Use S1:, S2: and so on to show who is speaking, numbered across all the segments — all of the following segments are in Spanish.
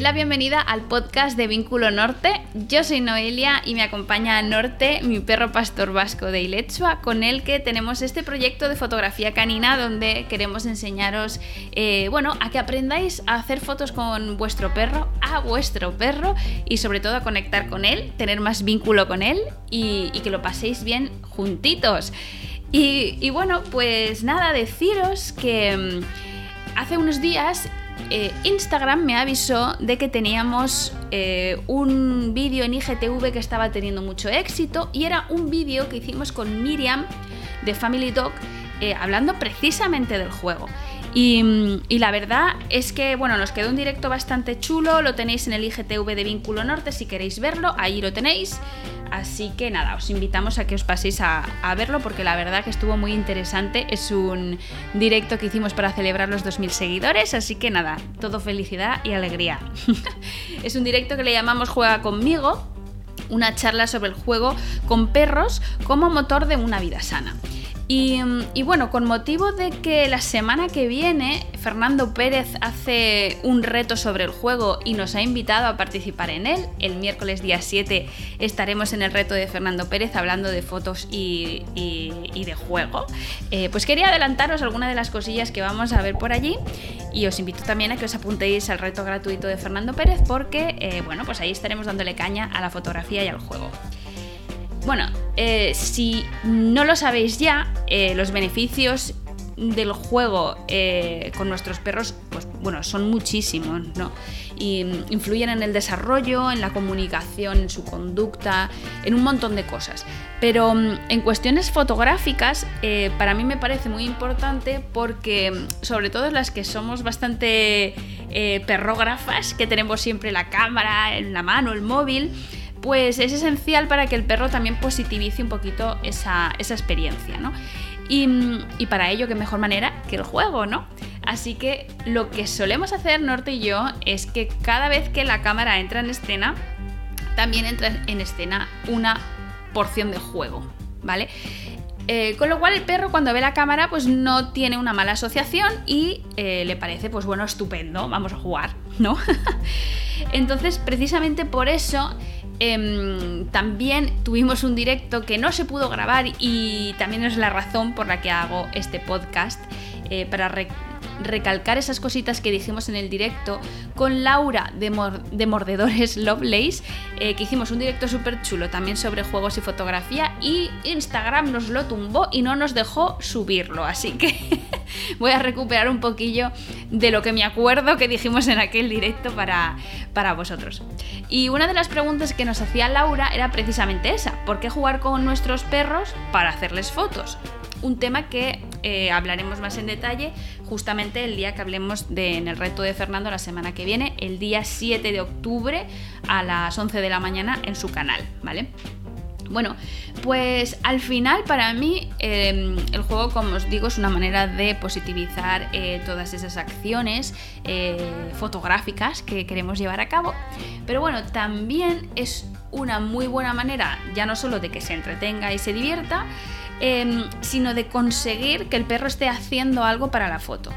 S1: doy la bienvenida al podcast de Vínculo Norte. Yo soy Noelia y me acompaña Norte, mi perro pastor vasco de Ilechua, con el que tenemos este proyecto de fotografía canina donde queremos enseñaros, eh, bueno, a que aprendáis a hacer fotos con vuestro perro, a vuestro perro y sobre todo a conectar con él, tener más vínculo con él y, que lo paséis bien juntitos. y bueno, pues nada, deciros que mm, hace unos días eh, Instagram me avisó de que teníamos eh, un vídeo en IGTV que estaba teniendo mucho éxito y era un vídeo que hicimos con Miriam de Family Dog eh, hablando precisamente del juego. Y, la verdad es que, bueno, nos quedó un directo bastante chulo, lo tenéis en el IGTV de Vínculo Norte si queréis verlo, ahí lo tenéis. Así que nada, os invitamos a que os paséis a, verlo porque la verdad que estuvo muy interesante. Es un directo que hicimos para celebrar los 2.000 seguidores, así que nada, todo felicidad y alegría. es un directo que le llamamos Juega conmigo, una charla sobre el juego con perros como motor de una vida sana. Y, bueno, con motivo de que la semana que viene Fernando Pérez hace un reto sobre el juego y nos ha invitado a participar en él, el miércoles día 7 estaremos en el reto de Fernando Pérez hablando de fotos y, de juego, eh, pues quería adelantaros algunas de las cosillas que vamos a ver por allí y os invito también a que os apuntéis al reto gratuito de Fernando Pérez porque, eh, bueno, pues ahí estaremos dándole caña a la fotografía y al juego. Bueno, eh, si no lo sabéis ya, eh, los beneficios del juego eh, con nuestros perros, pues bueno, son muchísimos, ¿no? Y mm, influyen en el desarrollo, en la comunicación, en su conducta, en un montón de cosas. Pero mm, en cuestiones fotográficas, para mí me parece muy importante porque, mm, sobre todo las que somos bastante perrógrafas, que tenemos siempre la cámara en la mano, el móvil, pues es esencial para que el perro también positivice un poquito esa, experiencia, ¿no? Y, para ello, qué mejor manera que el juego, ¿no? Así que lo que solemos hacer Norte y yo es que cada vez que la cámara entra en escena, también entra en escena una porción de juego, ¿vale? Eh, con lo cual el perro cuando ve la cámara pues no tiene una mala asociación y eh, le parece pues bueno, estupendo, vamos a jugar, ¿no? Entonces precisamente por eso Em, también tuvimos un directo que no se pudo grabar y también es la razón por la que hago este podcast eh, para recalcar esas cositas que dijimos en el directo con Laura de, Mordedores Lovelace, eh, que hicimos un directo súper chulo también sobre juegos y fotografía y Instagram nos lo tumbó y no nos dejó subirlo, así que voy a recuperar un poquillo de lo que me acuerdo que dijimos en aquel directo para, para vosotros. Y una de las preguntas que nos hacía Laura era precisamente esa, ¿por qué jugar con nuestros perros para hacerles fotos? un tema que eh, hablaremos más en detalle justamente el día que hablemos de, en el reto de Fernando la semana que viene, el día 7 de octubre a las 11 de la mañana en su canal, ¿vale? Bueno, pues al final para mí em, el juego, como os digo, es una manera de positivizar eh, todas esas acciones eh, fotográficas que queremos llevar a cabo. Pero bueno, también es una muy buena manera, ya no solo de que se entretenga y se divierta, Em, sino de conseguir que el perro esté haciendo algo para la foto.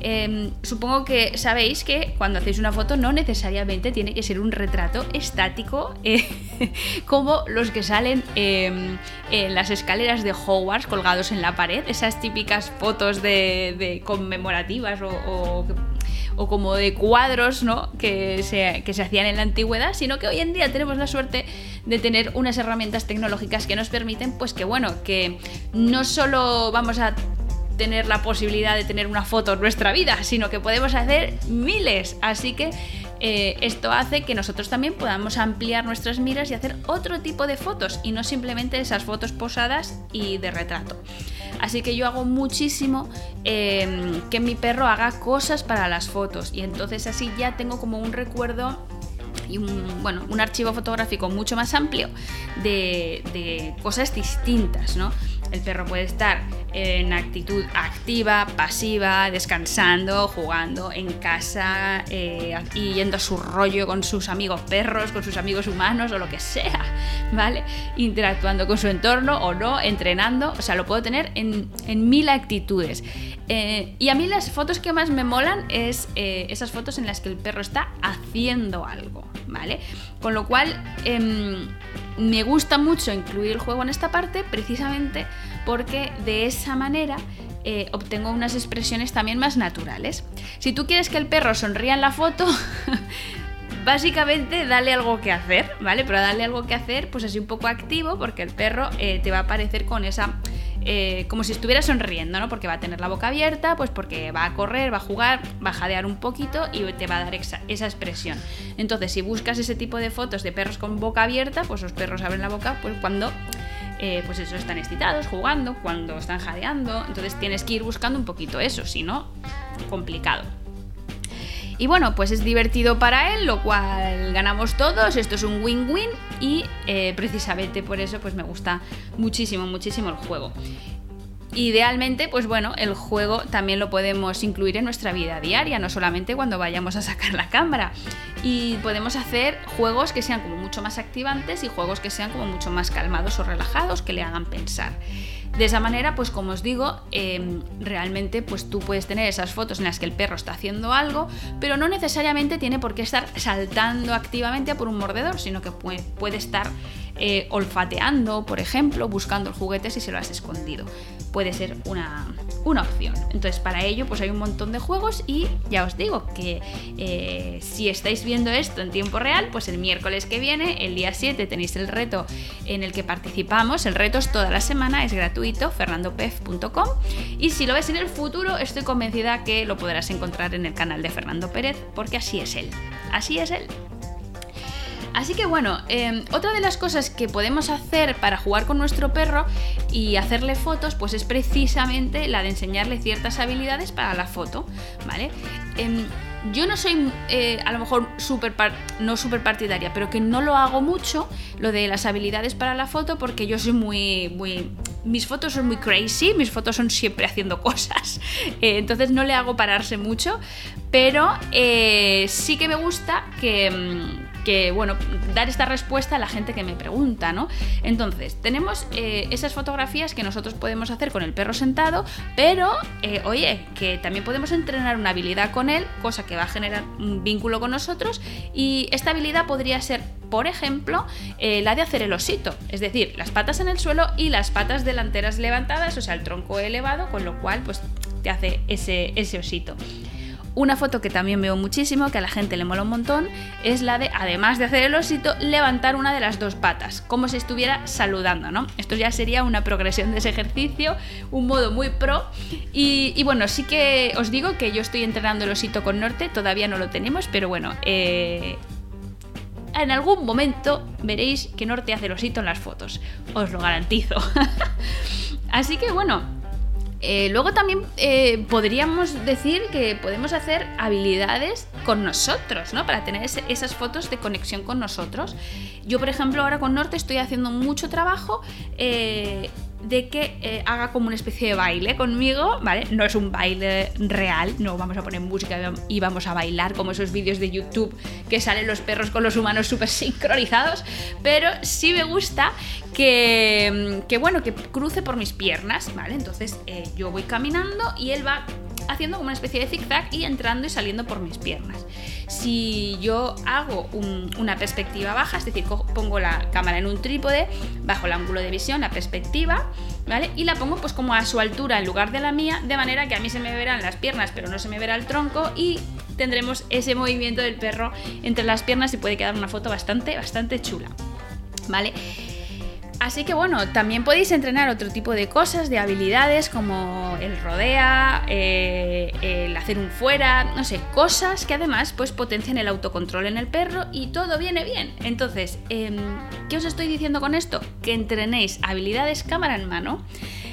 S1: Em, supongo que sabéis que cuando hacéis una foto no necesariamente tiene que ser un retrato estático eh, como los que salen em, en las escaleras de Hogwarts colgados en la pared, esas típicas fotos de, conmemorativas o o como de cuadros ¿no? que, se, que se hacían en la antigüedad, sino que hoy en día tenemos la suerte de tener unas herramientas tecnológicas que nos permiten, pues que bueno, que no solo vamos a tener la posibilidad de tener una foto en nuestra vida, sino que podemos hacer miles. Así que eh, esto hace que nosotros también podamos ampliar nuestras miras y hacer otro tipo de fotos y no simplemente esas fotos posadas y de retrato. Así que yo hago muchísimo em, que mi perro haga cosas para las fotos y entonces así ya tengo como un recuerdo y un, bueno, un archivo fotográfico mucho más amplio de, cosas distintas, ¿no? El perro puede estar en actitud activa, pasiva, descansando, jugando en casa eh, y yendo a su rollo con sus amigos perros, con sus amigos humanos o lo que sea, ¿vale? Interactuando con su entorno o no, entrenando, o sea, lo puedo tener en, mil actitudes. Eh, y a mí las fotos que más me molan es eh, esas fotos en las que el perro está haciendo algo, ¿vale? Con lo cual em, me gusta mucho incluir el juego en esta parte precisamente porque de esa manera eh, obtengo unas expresiones también más naturales. Si tú quieres que el perro sonría en la foto, básicamente dale algo que hacer, ¿vale? Pero dale algo que hacer, pues así un poco activo, porque el perro eh, te va a aparecer con esa eh, como si estuviera sonriendo, ¿no? Porque va a tener la boca abierta, pues porque va a correr, va a jugar, va a jadear un poquito y te va a dar esa, expresión. Entonces, si buscas ese tipo de fotos de perros con boca abierta, pues los perros abren la boca pues cuando eh, pues están excitados, jugando, cuando están jadeando. Entonces tienes que ir buscando un poquito eso, si no, complicado. Y bueno, pues es divertido para él, lo cual ganamos todos, esto es un win-win y eh, precisamente por eso pues me gusta muchísimo, muchísimo el juego. Idealmente, pues bueno, el juego también lo podemos incluir en nuestra vida diaria, no solamente cuando vayamos a sacar la cámara. Y podemos hacer juegos que sean como mucho más activantes y juegos que sean como mucho más calmados o relajados, que le hagan pensar. De esa manera, pues como os digo, em, realmente pues tú puedes tener esas fotos en las que el perro está haciendo algo, pero no necesariamente tiene por qué estar saltando activamente por un mordedor, sino que puede, puede estar eh, olfateando, por ejemplo, buscando el juguete si se lo has escondido. Puede ser una, opción. Entonces, para ello, pues hay un montón de juegos y ya os digo que eh, si estáis viendo esto en tiempo real, pues el miércoles que viene, el día 7, tenéis el reto en el que participamos. El reto es toda la semana, es gratuito, fernandopef.com. Y si lo ves en el futuro, estoy convencida que lo podrás encontrar en el canal de Fernando Pérez, porque así es él. Así es él. Así que bueno, em, otra de las cosas que podemos hacer para jugar con nuestro perro y hacerle fotos, pues es precisamente la de enseñarle ciertas habilidades para la foto, ¿vale? Em, yo no soy eh, a lo mejor super no súper partidaria, pero que no lo hago mucho, lo de las habilidades para la foto, porque yo soy muy, muy... Mis fotos son muy crazy, mis fotos son siempre haciendo cosas, eh, entonces no le hago pararse mucho, pero eh, sí que me gusta que mm, que, bueno, dar esta respuesta a la gente que me pregunta, ¿no? Entonces, tenemos eh, esas fotografías que nosotros podemos hacer con el perro sentado, pero, eh, oye, que también podemos entrenar una habilidad con él, cosa que va a generar un vínculo con nosotros, y esta habilidad podría ser, por ejemplo, eh, la de hacer el osito, es decir, las patas en el suelo y las patas delanteras levantadas, o sea, el tronco elevado, con lo cual, pues, te hace ese, ese osito. Una foto que también veo muchísimo, que a la gente le mola un montón, es la de, además de hacer el osito, levantar una de las dos patas, como si estuviera saludando, ¿no? Esto ya sería una progresión de ese ejercicio, un modo muy pro. Y, bueno, sí que os digo que yo estoy entrenando el osito con Norte, todavía no lo tenemos, pero bueno, eh, en algún momento veréis que Norte hace el osito en las fotos, os lo garantizo. Así que bueno, eh, luego también eh, podríamos decir que podemos hacer habilidades con nosotros, ¿no? Para tener esas fotos de conexión con nosotros. Yo, por ejemplo, ahora con Norte estoy haciendo mucho trabajo eh, de que eh, haga como una especie de baile conmigo, ¿vale? No es un baile real, no vamos a poner música y vamos a bailar como esos vídeos de YouTube que salen los perros con los humanos súper sincronizados, pero sí me gusta que, que, bueno, que cruce por mis piernas, ¿vale? Entonces eh, yo voy caminando y él va haciendo como una especie de zigzag y entrando y saliendo por mis piernas. Si yo hago una perspectiva baja, es decir, pongo la cámara en un trípode, bajo el ángulo de visión, la perspectiva, ¿vale? Y la pongo pues como a su altura en lugar de la mía, de manera que a mí se me verán las piernas, pero no se me verá el tronco y tendremos ese movimiento del perro entre las piernas y puede quedar una foto bastante, bastante chula, ¿vale? Así que bueno, también podéis entrenar otro tipo de cosas, de habilidades como el rodea, eh, el hacer un fuera, no sé, cosas que además pues potencian el autocontrol en el perro y todo viene bien. Entonces, em, ¿qué os estoy diciendo con esto? Que entrenéis habilidades cámara en mano.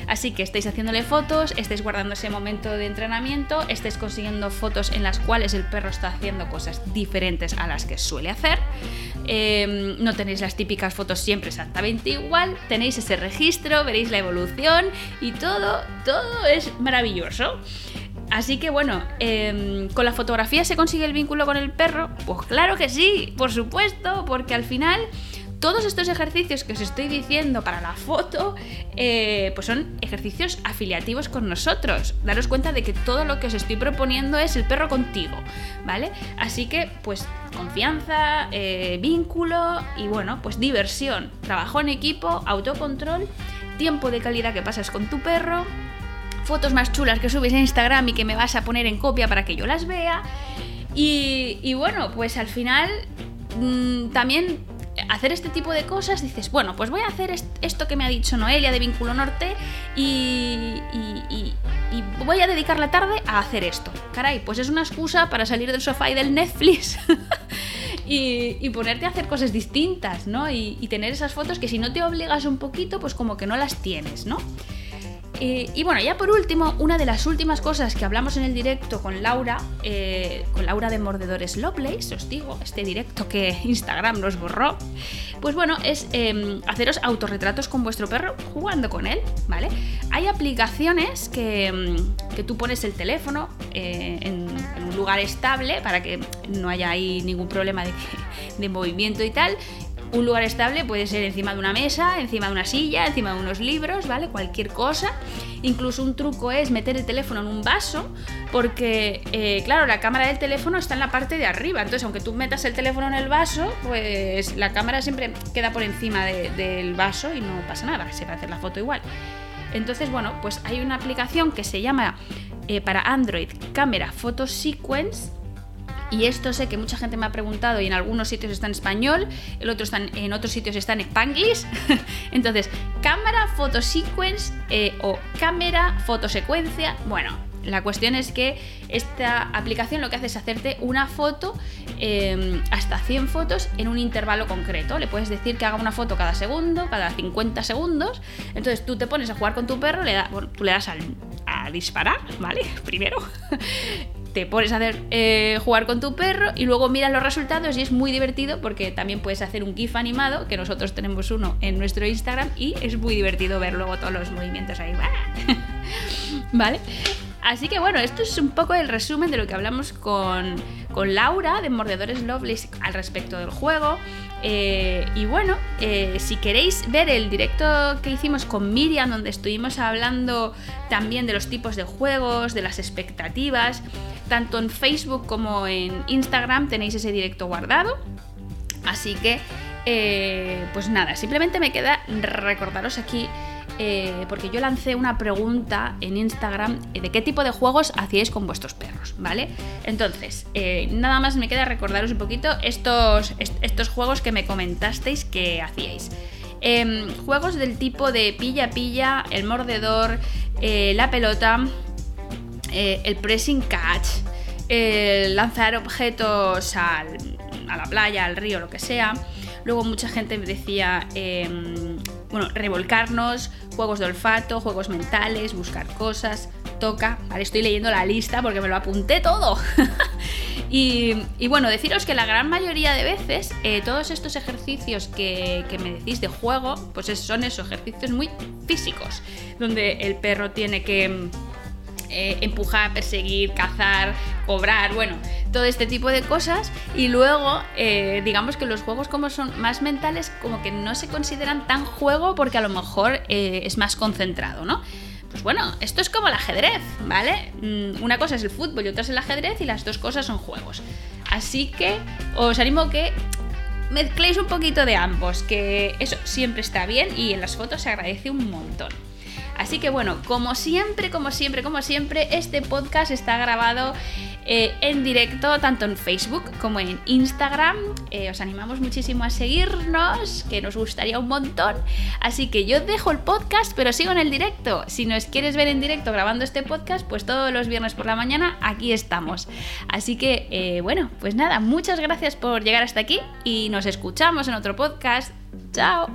S1: Así que estáis haciéndole fotos, estáis guardando ese momento de entrenamiento, estáis consiguiendo fotos en las cuales el perro está haciendo cosas diferentes a las que suele hacer, em, no tenéis las típicas fotos siempre exactamente igual, tenéis ese registro, veréis la evolución y todo, todo es maravilloso. Así que bueno, em, ¿con la fotografía se consigue el vínculo con el perro? Pues claro que sí, por supuesto, porque al final todos estos ejercicios que os estoy diciendo para la foto, eh, pues son ejercicios afiliativos con nosotros. Daros cuenta de que todo lo que os estoy proponiendo es el perro contigo, ¿vale? Así que, pues, confianza, eh, vínculo y bueno, pues diversión, trabajo en equipo, autocontrol, tiempo de calidad que pasas con tu perro, fotos más chulas que subes a Instagram y que me vas a poner en copia para que yo las vea. Y, bueno, pues al final mm, también hacer este tipo de cosas, dices, bueno, pues voy a hacer esto que me ha dicho Noelia de Vínculo Norte y, voy a dedicar la tarde a hacer esto. Caray, pues es una excusa para salir del sofá y del Netflix y, ponerte a hacer cosas distintas, ¿no? y tener esas fotos que si no te obligas un poquito, pues como que no las tienes, ¿no? Eh, y bueno, ya por último, una de las últimas cosas que hablamos en el directo con Laura, eh, con Laura de Mordedores Lovelace, os digo, este directo que Instagram nos borró, pues bueno, es em, haceros autorretratos con vuestro perro jugando con él, ¿vale? Hay aplicaciones que, em, que tú pones el teléfono eh, en, un lugar estable para que no haya ahí ningún problema de, de movimiento y tal, un lugar estable puede ser encima de una mesa, encima de una silla, encima de unos libros, ¿vale? Cualquier cosa. Incluso un truco es meter el teléfono en un vaso, porque, eh, claro, la cámara del teléfono está en la parte de arriba. Entonces, aunque tú metas el teléfono en el vaso, pues la cámara siempre queda por encima del vaso y no pasa nada, se va a hacer la foto igual. Entonces, bueno, pues hay una aplicación que se llama eh, para Android Camera Photo Sequence y esto sé que mucha gente me ha preguntado y en algunos sitios está en español, el otro están, en otros sitios está en spanglish. Entonces, cámara fotosequence eh, o cámara fotosecuencia. Bueno, la cuestión es que esta aplicación lo que hace es hacerte una foto, em, hasta 100 fotos en un intervalo concreto. Le puedes decir que haga una foto cada segundo, cada 50 segundos. Entonces tú te pones a jugar con tu perro, le tú le das a disparar, ¿vale? Primero te pones a hacer eh, jugar con tu perro y luego miras los resultados y es muy divertido porque también puedes hacer un GIF animado, que nosotros tenemos uno en nuestro Instagram y es muy divertido ver luego todos los movimientos ahí. ¿Vale? Así que bueno, esto es un poco el resumen de lo que hablamos con, Laura de Mordedores Loveless al respecto del juego. Eh, y bueno, eh, si queréis ver el directo que hicimos con Miriam, donde estuvimos hablando también de los tipos de juegos, de las expectativas, tanto en Facebook como en Instagram tenéis ese directo guardado. Así que, eh, pues nada, simplemente me queda recordaros aquí eh, porque yo lancé una pregunta en Instagram de qué tipo de juegos hacíais con vuestros perros, ¿vale? Entonces, eh, nada más me queda recordaros un poquito estos, estos juegos que me comentasteis que hacíais. Em, juegos del tipo de pilla-pilla, el mordedor, la pelota, eh, el pressing catch, lanzar objetos a la playa, al río, lo que sea. Luego mucha gente me decía, em, bueno, revolcarnos, juegos de olfato, juegos mentales, buscar cosas, toca. Vale, estoy leyendo la lista porque me lo apunté todo. y, bueno, deciros que la gran mayoría de veces eh, todos estos ejercicios que, me decís de juego, pues son esos ejercicios muy físicos, donde el perro tiene que eh, empujar, perseguir, cazar, cobrar, bueno, todo este tipo de cosas. Y luego, eh, digamos que los juegos como son más mentales, como que no se consideran tan juego porque a lo mejor eh, es más concentrado, ¿no? Pues bueno, esto es como el ajedrez, ¿vale? Mm, una cosa es el fútbol y otra es el ajedrez y las dos cosas son juegos. Así que os animo que mezcléis un poquito de ambos, que eso siempre está bien y en las fotos se agradece un montón. Así que bueno, como siempre, como siempre, como siempre, este podcast está grabado eh, en directo tanto en Facebook como en Instagram. Eh, os animamos muchísimo a seguirnos, que nos gustaría un montón. Así que yo dejo el podcast, pero sigo en el directo. Si nos quieres ver en directo grabando este podcast, pues todos los viernes por la mañana aquí estamos. Así que eh, bueno, pues nada, muchas gracias por llegar hasta aquí y nos escuchamos en otro podcast. Chao.